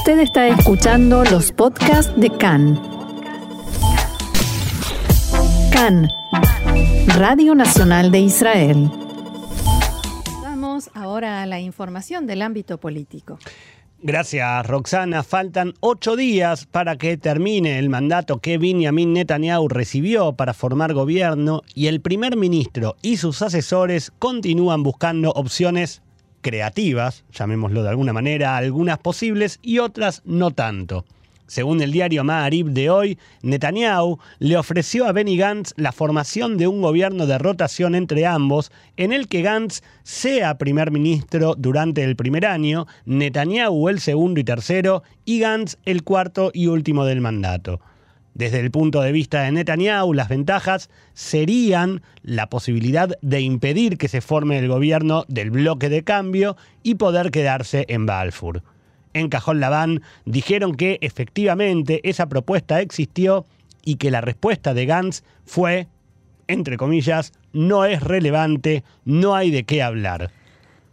Usted está escuchando los podcasts de CAN. CAN, Radio Nacional de Israel. Vamos ahora a la información del ámbito político. Gracias, Roxana. Faltan ocho días para que termine el mandato que Benjamin Netanyahu recibió para formar gobierno y el primer ministro y sus asesores continúan buscando opciones creativas, llamémoslo de alguna manera, algunas posibles y otras no tanto. Según el diario Ma'arib de hoy, Netanyahu le ofreció a Benny Gantz la formación de un gobierno de rotación entre ambos, en el que Gantz sea primer ministro durante el primer año, Netanyahu el segundo y tercero, y Gantz el cuarto y último del mandato. Desde el punto de vista de Netanyahu, las ventajas serían la posibilidad de impedir que se forme el gobierno del bloque de cambio y poder quedarse en Balfour. En Cajón Labán dijeron que efectivamente esa propuesta existió y que la respuesta de Gantz fue, entre comillas, no es relevante, no hay de qué hablar.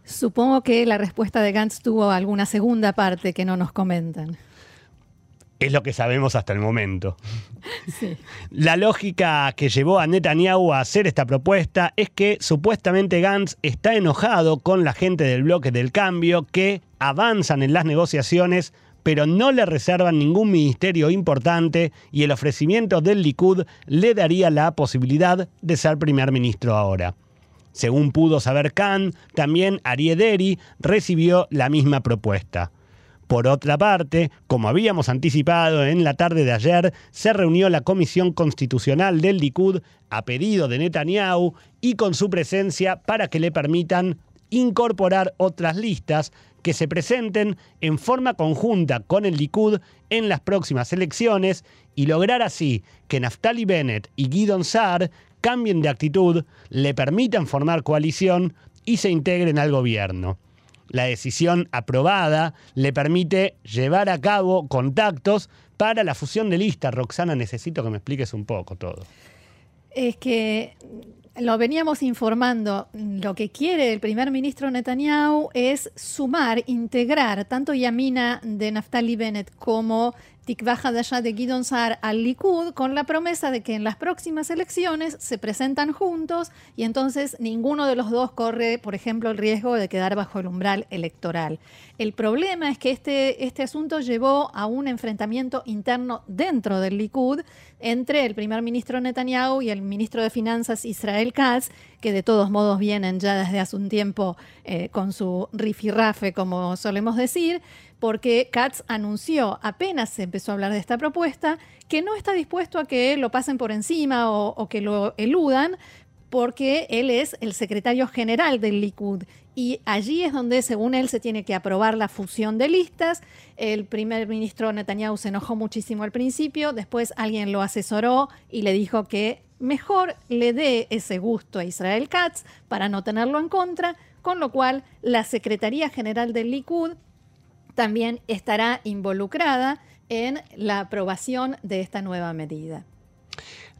Supongo que la respuesta de Gantz tuvo alguna segunda parte que no nos comentan. Es lo que sabemos hasta el momento. La lógica que llevó a Netanyahu a hacer esta propuesta es que supuestamente Gantz está enojado con la gente del bloque del cambio que avanzan en las negociaciones pero no le reservan ningún ministerio importante y el ofrecimiento del Likud le daría la posibilidad de ser primer ministro ahora. Según pudo saber Khan, también Ariederi recibió la misma propuesta. Por otra parte, como habíamos anticipado en la tarde de ayer, se reunió la Comisión Constitucional del Likud a pedido de Netanyahu y con su presencia para que le permitan incorporar otras listas que se presenten en forma conjunta con el Likud en las próximas elecciones y lograr así que Naftali Bennett y Guidon Saar cambien de actitud, le permitan formar coalición y se integren al gobierno la decisión aprobada le permite llevar a cabo contactos para la fusión de listas. Roxana, necesito que me expliques un poco todo. Es que lo veníamos informando, lo que quiere el primer ministro Netanyahu es sumar, integrar tanto Yamina de Naftali Bennett como de allá de Guidon Saar al Likud con la promesa de que en las próximas elecciones se presentan juntos y entonces ninguno de los dos corre, por ejemplo, el riesgo de quedar bajo el umbral electoral. El problema es que este, este asunto llevó a un enfrentamiento interno dentro del Likud entre el primer ministro Netanyahu y el ministro de Finanzas Israel Katz, que de todos modos vienen ya desde hace un tiempo eh, con su rifirrafe, como solemos decir porque Katz anunció, apenas se empezó a hablar de esta propuesta, que no está dispuesto a que lo pasen por encima o, que lo eludan, porque él es el secretario general del Likud. Y allí es donde, según él, se tiene que aprobar la fusión de listas. El primer ministro Netanyahu se enojó muchísimo al principio, después alguien lo asesoró y le dijo que mejor le dé ese gusto a Israel Katz para no tenerlo en contra, con lo cual la Secretaría General del Likud también estará involucrada en la aprobación de esta nueva medida.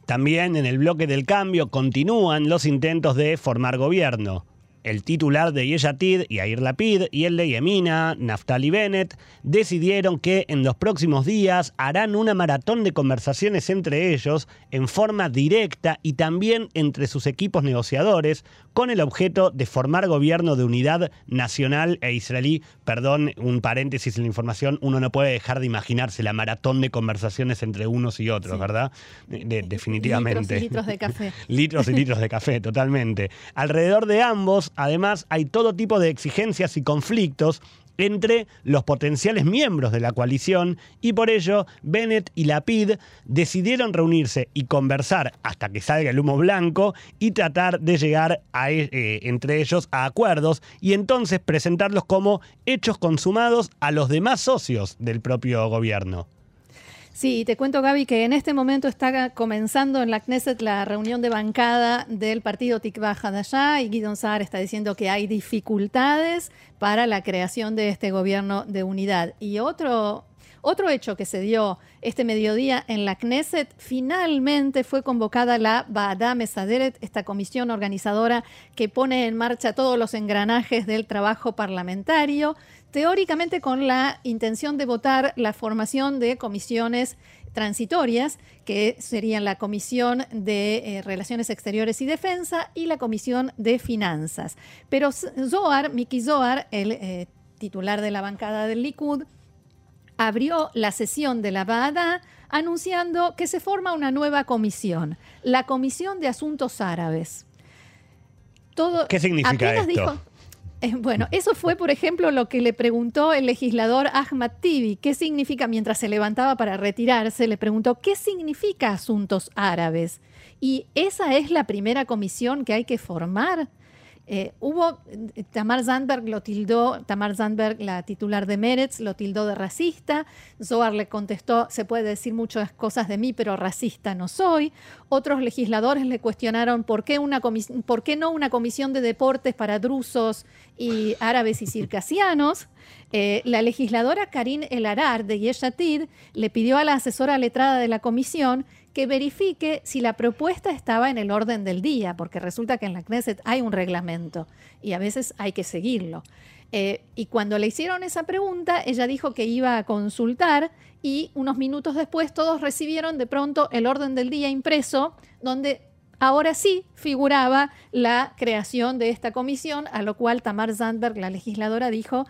También en el bloque del cambio continúan los intentos de formar gobierno el titular de Yeshatid, Yair Lapid, y el de Yemina, Naftali Bennett, decidieron que en los próximos días harán una maratón de conversaciones entre ellos en forma directa y también entre sus equipos negociadores con el objeto de formar gobierno de unidad nacional e israelí. Perdón, un paréntesis en la información, uno no puede dejar de imaginarse la maratón de conversaciones entre unos y otros, ¿verdad? definitivamente. Litros y litros de café. litros y litros de café, totalmente. Alrededor de ambos Además, hay todo tipo de exigencias y conflictos entre los potenciales miembros de la coalición y por ello Bennett y Lapid decidieron reunirse y conversar hasta que salga el humo blanco y tratar de llegar eh, entre ellos a acuerdos y entonces presentarlos como hechos consumados a los demás socios del propio gobierno. Sí, te cuento, Gaby, que en este momento está comenzando en la Knesset la reunión de bancada del partido Tikva allá y Guidon Saar está diciendo que hay dificultades para la creación de este gobierno de unidad. Y otro, otro hecho que se dio este mediodía en la Knesset, finalmente fue convocada la Baadá Mesaderet, esta comisión organizadora que pone en marcha todos los engranajes del trabajo parlamentario. Teóricamente con la intención de votar la formación de comisiones transitorias, que serían la Comisión de eh, Relaciones Exteriores y Defensa y la Comisión de Finanzas. Pero Zohar, Miki Zohar, el eh, titular de la bancada del Likud, abrió la sesión de la Baada anunciando que se forma una nueva comisión, la Comisión de Asuntos Árabes. Todo, ¿Qué significa esto? Bueno, eso fue, por ejemplo, lo que le preguntó el legislador Ahmad Tibi. ¿Qué significa, mientras se levantaba para retirarse, le preguntó, ¿qué significa asuntos árabes? Y esa es la primera comisión que hay que formar. Eh, hubo, Tamar Zandberg lo tildó, Tamar Zandberg, la titular de Meretz, lo tildó de racista. Zohar le contestó, se puede decir muchas cosas de mí, pero racista no soy. Otros legisladores le cuestionaron por qué, una por qué no una comisión de deportes para drusos y árabes y circasianos. Eh, la legisladora Karin Elarar de Yeshatid le pidió a la asesora letrada de la comisión que verifique si la propuesta estaba en el orden del día, porque resulta que en la Knesset hay un reglamento y a veces hay que seguirlo. Eh, y cuando le hicieron esa pregunta, ella dijo que iba a consultar y unos minutos después todos recibieron de pronto el orden del día impreso, donde ahora sí figuraba la creación de esta comisión, a lo cual Tamar Zandberg, la legisladora, dijo,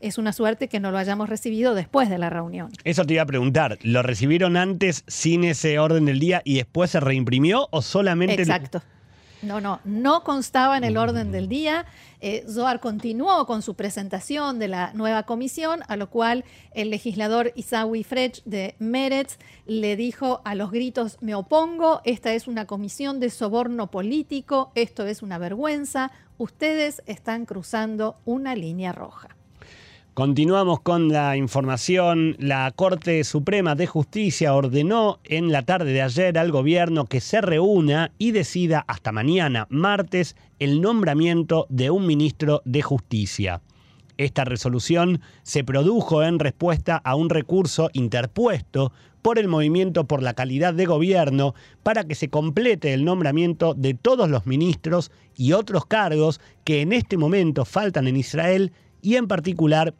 es una suerte que no lo hayamos recibido después de la reunión. Eso te iba a preguntar, ¿lo recibieron antes sin ese orden del día y después se reimprimió o solamente... Exacto. No, no, no constaba en el orden del día. Eh, Zohar continuó con su presentación de la nueva comisión, a lo cual el legislador Isawi Frech de Meretz le dijo a los gritos, me opongo, esta es una comisión de soborno político, esto es una vergüenza, ustedes están cruzando una línea roja. Continuamos con la información. La Corte Suprema de Justicia ordenó en la tarde de ayer al gobierno que se reúna y decida hasta mañana, martes, el nombramiento de un ministro de Justicia. Esta resolución se produjo en respuesta a un recurso interpuesto por el Movimiento por la Calidad de Gobierno para que se complete el nombramiento de todos los ministros y otros cargos que en este momento faltan en Israel y en particular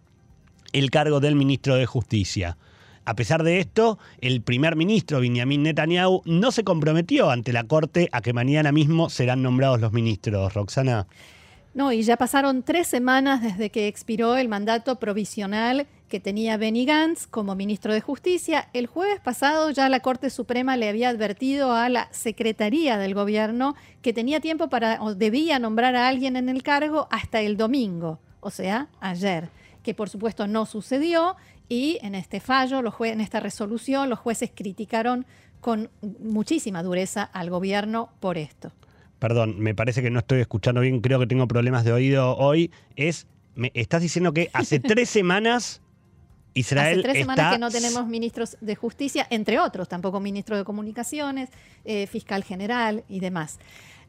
el cargo del ministro de Justicia. A pesar de esto, el primer ministro Benjamin Netanyahu no se comprometió ante la Corte a que mañana mismo serán nombrados los ministros. Roxana. No, y ya pasaron tres semanas desde que expiró el mandato provisional que tenía Benny Gantz como ministro de Justicia. El jueves pasado ya la Corte Suprema le había advertido a la Secretaría del Gobierno que tenía tiempo para, o debía nombrar a alguien en el cargo hasta el domingo, o sea, ayer que por supuesto no sucedió y en este fallo, los en esta resolución, los jueces criticaron con muchísima dureza al gobierno por esto. Perdón, me parece que no estoy escuchando bien, creo que tengo problemas de oído hoy. Es, me estás diciendo que hace tres semanas Israel Hace tres semanas que no tenemos ministros de justicia, entre otros, tampoco ministro de comunicaciones, eh, fiscal general y demás.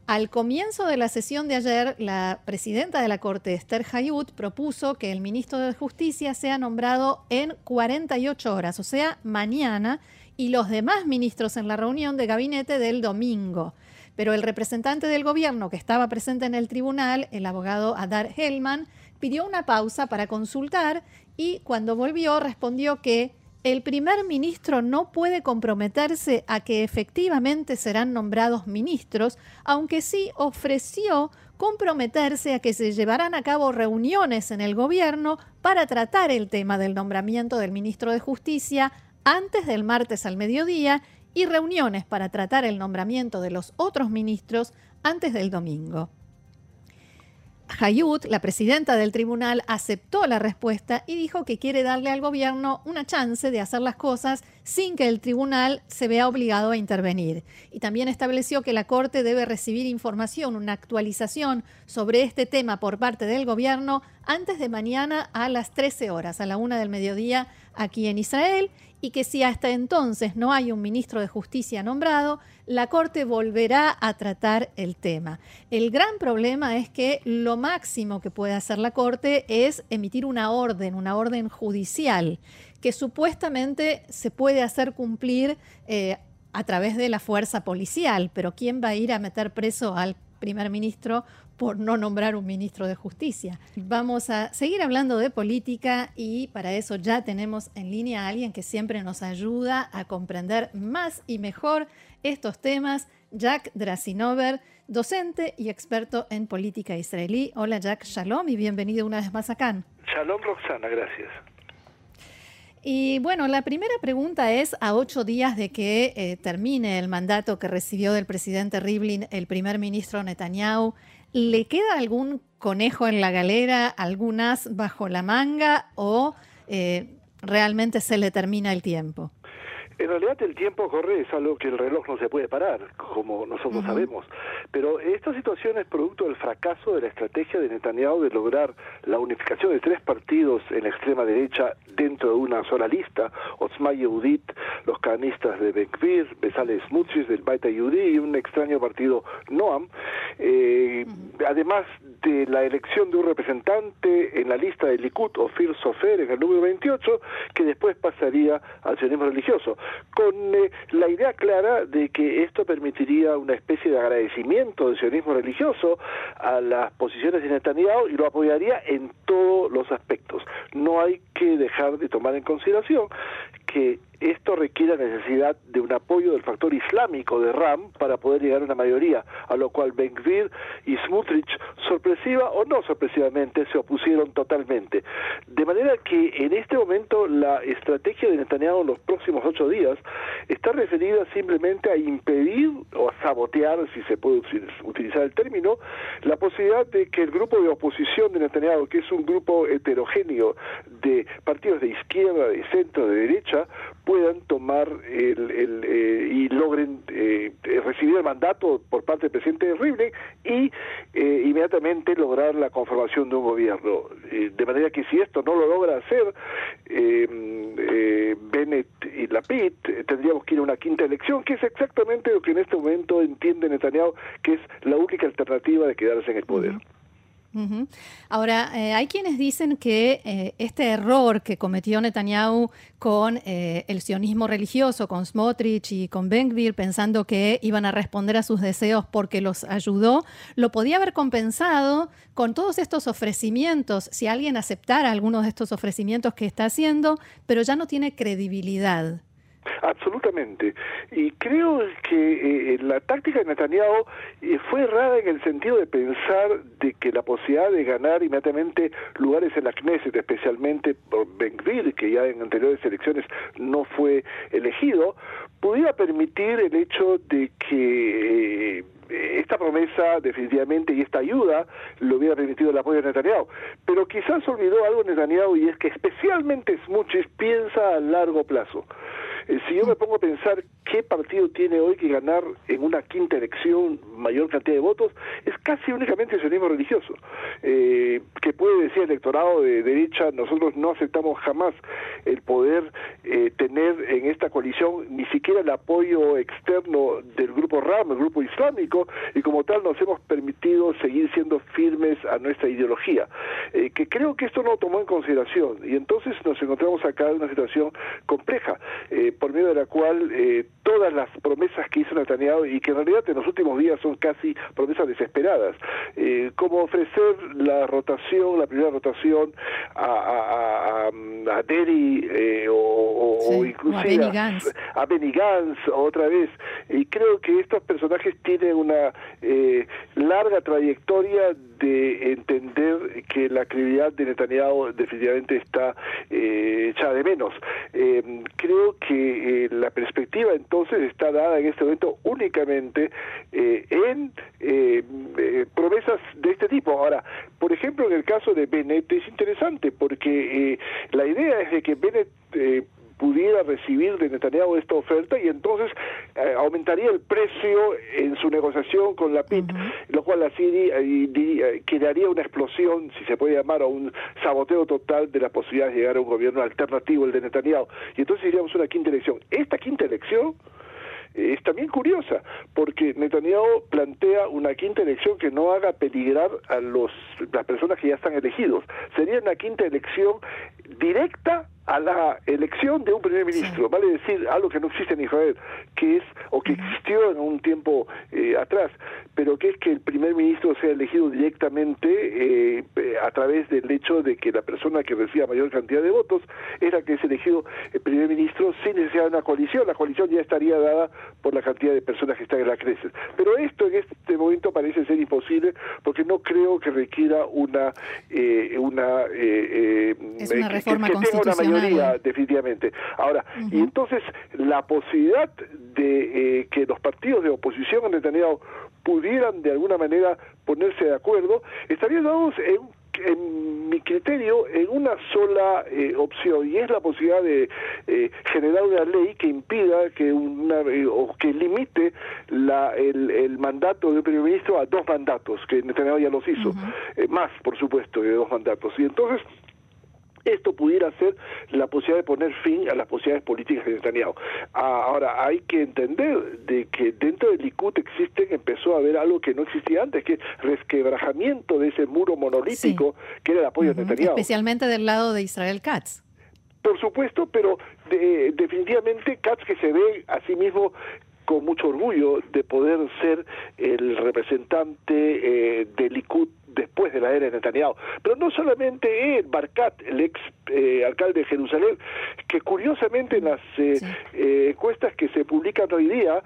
Al comienzo de la sesión de ayer, la presidenta de la Corte, Esther Hayut, propuso que el ministro de Justicia sea nombrado en 48 horas, o sea, mañana, y los demás ministros en la reunión de gabinete del domingo. Pero el representante del gobierno que estaba presente en el tribunal, el abogado Adar Hellman, pidió una pausa para consultar y cuando volvió respondió que el primer ministro no puede comprometerse a que efectivamente serán nombrados ministros, aunque sí ofreció comprometerse a que se llevarán a cabo reuniones en el gobierno para tratar el tema del nombramiento del ministro de Justicia antes del martes al mediodía y reuniones para tratar el nombramiento de los otros ministros antes del domingo. Hayut, la presidenta del tribunal, aceptó la respuesta y dijo que quiere darle al gobierno una chance de hacer las cosas sin que el tribunal se vea obligado a intervenir. Y también estableció que la Corte debe recibir información, una actualización sobre este tema por parte del gobierno antes de mañana a las 13 horas, a la una del mediodía aquí en Israel, y que si hasta entonces no hay un ministro de Justicia nombrado, la Corte volverá a tratar el tema. El gran problema es que lo máximo que puede hacer la Corte es emitir una orden, una orden judicial, que supuestamente se puede hacer cumplir eh, a través de la fuerza policial, pero ¿quién va a ir a meter preso al primer ministro por no nombrar un ministro de justicia. Vamos a seguir hablando de política y para eso ya tenemos en línea a alguien que siempre nos ayuda a comprender más y mejor estos temas, Jack Drasinover, docente y experto en política israelí. Hola Jack, shalom y bienvenido una vez más acá. Shalom Roxana, gracias. Y bueno, la primera pregunta es, a ocho días de que eh, termine el mandato que recibió del presidente Rivlin el primer ministro Netanyahu, ¿le queda algún conejo en la galera, algún as bajo la manga o eh, realmente se le termina el tiempo? En realidad el tiempo corre, es algo que el reloj no se puede parar, como nosotros sabemos. Pero esta situación es producto del fracaso de la estrategia de Netanyahu de lograr la unificación de tres partidos en la extrema derecha dentro de una sola lista, Otzma Yehudit, los canistas de Benkvir, Besales Smutzis del Baita Yehudi y un extraño partido Noam. Eh, además de la elección de un representante en la lista de Likud, Ofir Sofer, en el número 28, que después pasaría al sionismo religioso con eh, la idea clara de que esto permitiría una especie de agradecimiento del sionismo religioso a las posiciones de Netanyahu y lo apoyaría en todos los aspectos. No hay que dejar de tomar en consideración que esto requiere la necesidad de un apoyo del factor islámico de RAM para poder llegar a una mayoría, a lo cual Ben-Gvir y Smutrich, sorpresiva o no sorpresivamente, se opusieron totalmente. De manera que en este momento la estrategia de Netanyahu en los próximos ocho días está referida simplemente a impedir o a sabotear, si se puede utilizar el término, la posibilidad de que el grupo de oposición de Netanyahu, que es un grupo heterogéneo de partidos de izquierda, de centro, de derecha, puedan tomar el, eh, y logren eh, recibir el mandato por parte del presidente Rivlin y eh, inmediatamente lograr la conformación de un gobierno. de manera que si esto no lo logra hacer, Bennett y Lapid tendríamos que ir a una quinta elección, que es exactamente lo que en este momento entiende Netanyahu, que es la única alternativa de quedarse en el poder. Ahora, eh, hay quienes dicen que eh, este error que cometió Netanyahu con eh, el sionismo religioso, con Smotrich y con Ben-Gvir, pensando que iban a responder a sus deseos porque los ayudó, lo podía haber compensado con todos estos ofrecimientos, si alguien aceptara algunos de estos ofrecimientos que está haciendo, pero ya no tiene credibilidad. Absolutamente. Y creo que eh, la táctica de Netanyahu eh, fue errada en el sentido de pensar de que la posibilidad de ganar inmediatamente lugares en la Knesset, especialmente por Ben que ya en anteriores elecciones no fue elegido, pudiera permitir el hecho de que eh, esta promesa definitivamente y esta ayuda le hubiera permitido el apoyo de Netanyahu. Pero quizás olvidó algo Netanyahu y es que especialmente Smuchis piensa a largo plazo. Eh, si yo me pongo a pensar qué partido tiene hoy que ganar en una quinta elección mayor cantidad de votos, es casi únicamente el sionismo religioso, eh, que puede decir el electorado de derecha, nosotros no aceptamos jamás el poder eh, tener en esta coalición ni siquiera el apoyo externo del grupo RAM, el grupo islámico, y como tal nos hemos permitido seguir siendo firmes a nuestra ideología, que creo que esto no lo tomó en consideración, y entonces nos encontramos acá en una situación compleja por medio de la cual eh, todas las promesas que hizo Netanyahu y que en realidad en los últimos días son casi promesas desesperadas, eh, como ofrecer la rotación, la primera rotación a, a, a, Derry eh, o, inclusive a Benny, Gantz. otra vez. Y creo que estos personajes tienen una larga trayectoria de entender que la credibilidad de Netanyahu definitivamente está eh, echada de menos. Eh, creo que eh, la perspectiva entonces está dada en este momento únicamente eh, en promesas de este tipo. Ahora, por ejemplo, en el caso de Bennett es interesante porque la idea es de que Bennett pudiera recibir de Netanyahu esta oferta y entonces eh, aumentaría el precio en su negociación con la PIT, lo cual así eh, quedaría una explosión, si se puede llamar, o un saboteo total de la posibilidad de llegar a un gobierno alternativo, el de Netanyahu. Y entonces iríamos a una quinta elección. Esta quinta elección eh, es también curiosa, porque Netanyahu plantea una quinta elección que no haga peligrar a los, las personas que ya están elegidos. Sería una quinta elección directa a la elección de un primer ministro, vale decir algo que no existe en Israel, que es, o que existió en un tiempo eh, atrás, pero que es que el primer ministro sea elegido directamente eh, a través del hecho de que la persona que reciba mayor cantidad de votos es la que es elegido el primer ministro sin necesidad de una coalición. La coalición ya estaría dada por la cantidad de personas que están en la Knesset. Pero esto en este momento parece ser imposible porque no creo que requiera una eh, una, es una reforma constitucional definitivamente. Ahora, y entonces la posibilidad de eh, que los partidos de oposición en Netanyahu pudieran de alguna manera ponerse de acuerdo, estarían dados en en mi criterio, en una sola eh, opción, y es la posibilidad de eh, generar una ley que impida que una o que limite la, el, mandato de un primer ministro a dos mandatos, que Netanyahu ya los hizo, más, por supuesto, de dos mandatos. Y entonces esto pudiera ser la posibilidad de poner fin a las posibilidades políticas de Netanyahu. Ah, ahora, hay que entender de que dentro del Likud existe, empezó a haber algo que no existía antes, que es resquebrajamiento de ese muro monolítico que era el apoyo de Netanyahu. Especialmente del lado de Israel Katz. Por supuesto, pero definitivamente Katz que se ve a sí mismo con mucho orgullo de poder ser el representante eh, del Likud después de la era de Netanyahu. Pero no solamente él, Barkat, el ex eh, alcalde de Jerusalén, que curiosamente en las eh, eh, encuestas que se publican hoy día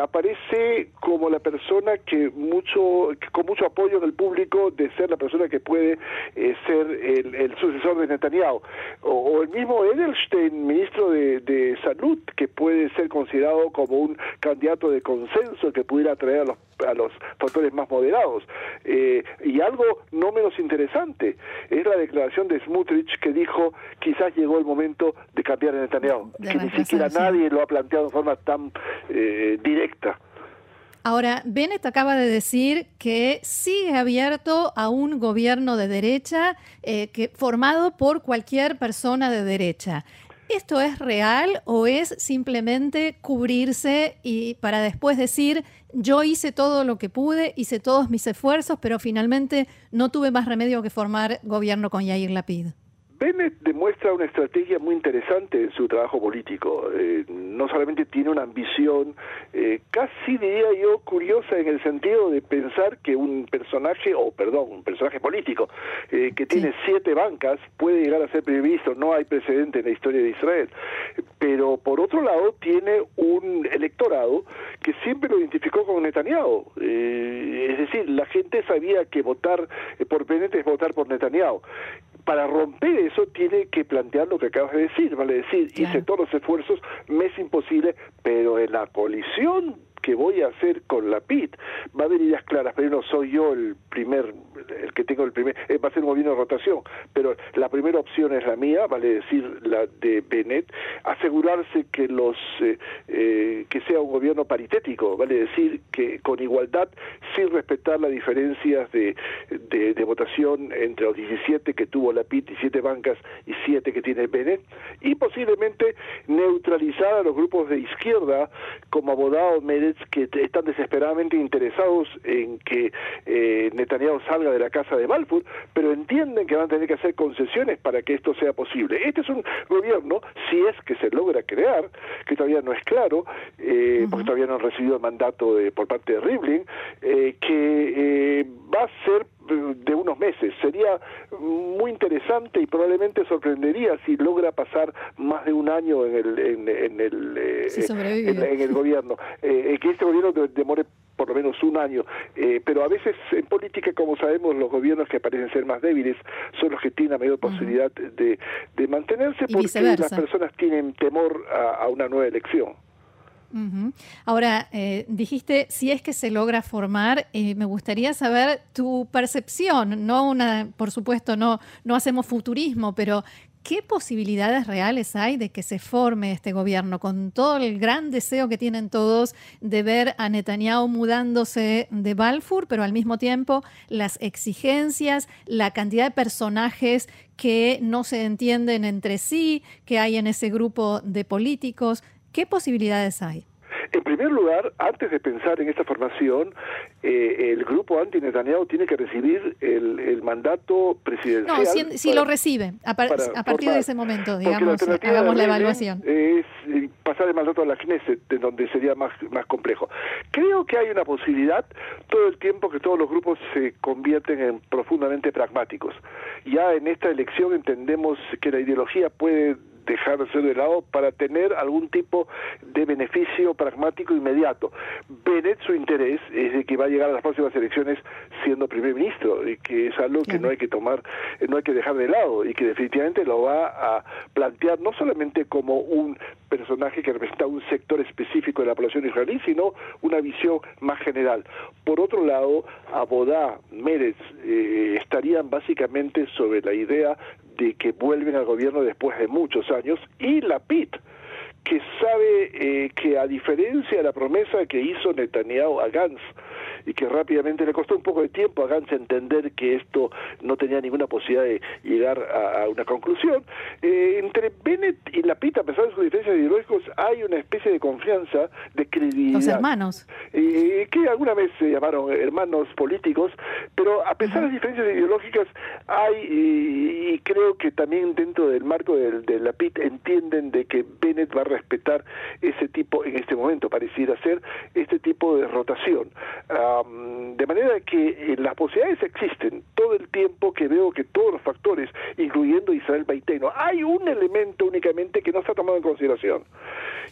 aparece como la persona que mucho, con mucho apoyo del público de ser la persona que puede ser el, sucesor de Netanyahu. O, el mismo Edelstein, ministro de, de Salud, que puede ser considerado como un candidato de consenso que pudiera atraer a los a los factores más moderados. Eh, y algo no menos interesante es la declaración de Smutrich que dijo quizás llegó el momento de cambiar en Netanyahu, que ni siquiera nadie lo ha planteado de forma tan eh, directa. Ahora, Bennett acaba de decir que sigue abierto a un gobierno de derecha eh, que, formado por cualquier persona de derecha. ¿Esto es real o es simplemente cubrirse y para después decir yo hice todo lo que pude, hice todos mis esfuerzos, pero finalmente no tuve más remedio que formar gobierno con Yair Lapid? Bennett demuestra una estrategia muy interesante en su trabajo político. Eh, no solamente tiene una ambición, eh, casi diría yo, curiosa en el sentido de pensar que un personaje, o perdón, un personaje político, eh, que tiene siete bancas, puede llegar a ser primer ministro. No hay precedente en la historia de Israel. Pero por otro lado, tiene un electorado que siempre lo identificó con Netanyahu. es decir, la gente sabía que votar por Bennett es votar por Netanyahu para romper eso tiene que plantear lo que acabas de decir, vale decir, hice todos los esfuerzos, me es imposible, pero en la colisión que voy a hacer con la PIT va a haber ideas claras. pero no soy yo el primer, el que tengo el primer, eh, va a ser un gobierno de rotación, pero la primera opción es la mía, vale decir la de Benet, asegurarse que los eh, eh, que sea un gobierno paritético, vale decir que con igualdad, sin respetar las diferencias de, de, votación entre los 17 que tuvo la PIT, 17 bancas y 7 que tiene Benet, y posiblemente neutralizar a los grupos de izquierda como Abodao, Medes, que están desesperadamente interesados en que eh, Netanyahu salga de la casa de Balfour, pero entienden que van a tener que hacer concesiones para que esto sea posible. Este es un gobierno, si es que se logra crear, que todavía no es claro, eh, porque todavía no han recibido el mandato de, por parte de Rivlin, eh, que eh, va a ser de unos meses. Sería muy interesante y probablemente sorprendería si logra pasar más de un año en el, en, el, eh, en, el gobierno. Eh, que este gobierno demore por lo menos un año, eh, pero a veces en política, como sabemos, los gobiernos que parecen ser más débiles son los que tienen la mayor posibilidad de, de mantenerse porque las personas tienen temor a una nueva elección. Ahora, eh, dijiste, si es que se logra formar, eh, me gustaría saber tu percepción, no una, por supuesto, no, no hacemos futurismo, pero ¿qué posibilidades reales hay de que se forme este gobierno con todo el gran deseo que tienen todos de ver a Netanyahu mudándose de Balfour, pero al mismo tiempo las exigencias, la cantidad de personajes que no se entienden entre sí, que hay en ese grupo de políticos? ¿Qué posibilidades hay? En primer lugar, antes de pensar en esta formación, eh, el grupo anti-Netanyahu tiene que recibir el, mandato presidencial. No, si, lo recibe, a, partir de ese momento, digamos, hagamos la evaluación. Es eh, pasar el mandato a la Knesset, de donde sería más, más complejo. Creo que hay una posibilidad todo el tiempo que todos los grupos se convierten en profundamente pragmáticos. Ya en esta elección entendemos que la ideología puede dejar de ser de lado para tener algún tipo de beneficio pragmático inmediato. Bennett su interés es de que va a llegar a las próximas elecciones siendo primer ministro y que es algo que no hay que tomar, no hay que dejar de lado y que definitivamente lo va a plantear no solamente como un personaje que representa un sector específico de la población israelí, sino una visión más general. Por otro lado, Abodá, Meretz eh, estarían básicamente sobre la idea de que vuelven al gobierno después de muchos años, y la PIT, que sabe eh, que a diferencia de la promesa que hizo Netanyahu a Gantz, y que rápidamente le costó un poco de tiempo a Gantz entender que esto no tenía ninguna posibilidad de llegar a, una conclusión. Eh, entre Bennett y Lapid, a pesar de sus diferencias ideológicas, hay una especie de confianza, de credibilidad. Los hermanos. Eh, que alguna vez se llamaron hermanos políticos, pero a pesar de las diferencias ideológicas, hay, y, creo que también dentro del marco de, de Lapid entienden de que Bennett va a respetar ese tipo, en este momento pareciera ser, este tipo de rotación. de manera que eh, las posibilidades existen todo el tiempo que veo que todos los factores, incluyendo Israel Baiteno, hay un elemento únicamente que no está tomado en consideración.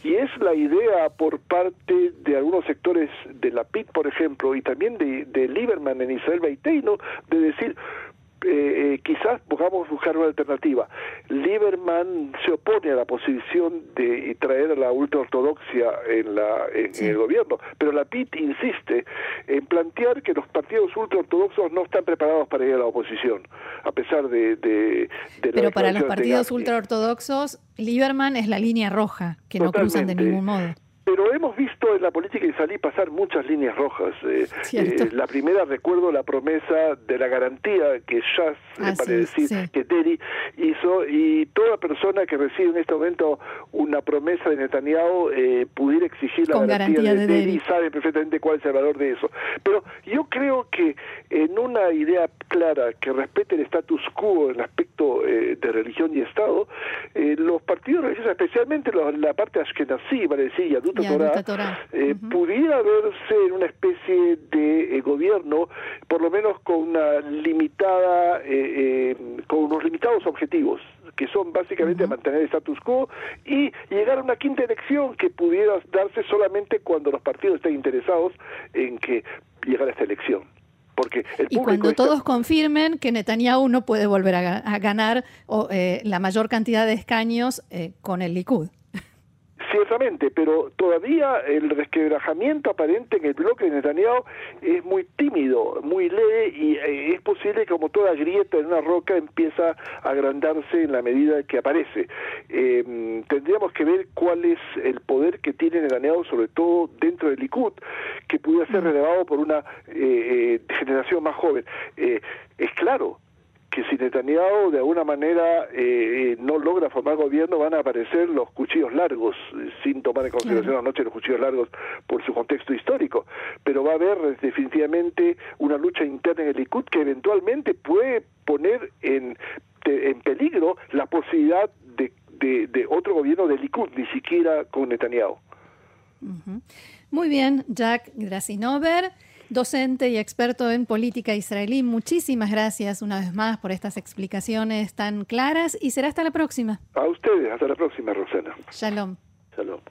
Y es la idea por parte de algunos sectores de la PIT, por ejemplo, y también de, de Lieberman en Israel Baiteno, de decir, eh, eh, quizás podamos buscar una alternativa. Lieberman se opone a la posición de traer a la ultraortodoxia en, la, en, el gobierno, pero la PIT insiste en plantear que los partidos ultraortodoxos no están preparados para ir a la oposición, a pesar de... de, pero para los partidos ultraortodoxos, Lieberman es la línea roja, que no cruzan de ningún modo pero hemos visto en la política israelí pasar muchas líneas rojas. Eh, eh, la primera recuerdo la promesa de la garantía que Shas, ah, para decir, que Deri hizo, y toda persona que recibe en este momento una promesa de Netanyahu eh, pudiera exigir la garantía, de, Deri, sabe perfectamente cuál es el valor de eso. Pero yo creo que en una idea clara que respete el status quo en el aspecto de religión y Estado, los partidos religiosos, especialmente la parte ashkenazí, para decir, eh, pudiera verse en una especie de eh, gobierno, por lo menos con una limitada, eh, con unos limitados objetivos que son básicamente mantener el status quo y llegar a una quinta elección que pudiera darse solamente cuando los partidos estén interesados en que llegara esta elección. Porque el y cuando todos confirmen que Netanyahu no puede volver a, ganar la mayor cantidad de escaños con el Likud. Ciertamente, pero todavía el resquebrajamiento aparente en el bloque de Netanyahu es muy tímido, muy leve y eh, es posible que como toda grieta en una roca empieza a agrandarse en la medida que aparece. Eh, tendríamos que ver cuál es el poder que tiene Netanyahu, sobre todo dentro del Likud, que pudiera ser mm. relevado por una eh, generación más joven. es claro, que si Netanyahu de alguna manera eh, no logra formar gobierno van a aparecer los cuchillos largos, sin tomar en consideración anoche los cuchillos largos por su contexto histórico, pero va a haber definitivamente una lucha interna en el Likud que eventualmente puede poner en, en peligro la posibilidad de, de, otro gobierno del Likud, ni siquiera con Netanyahu. Muy bien, Jack Grasinover docente y experto en política israelí. Muchísimas gracias una vez más por estas explicaciones tan claras y será hasta la próxima. A ustedes, hasta la próxima, Rosana. Shalom. Shalom.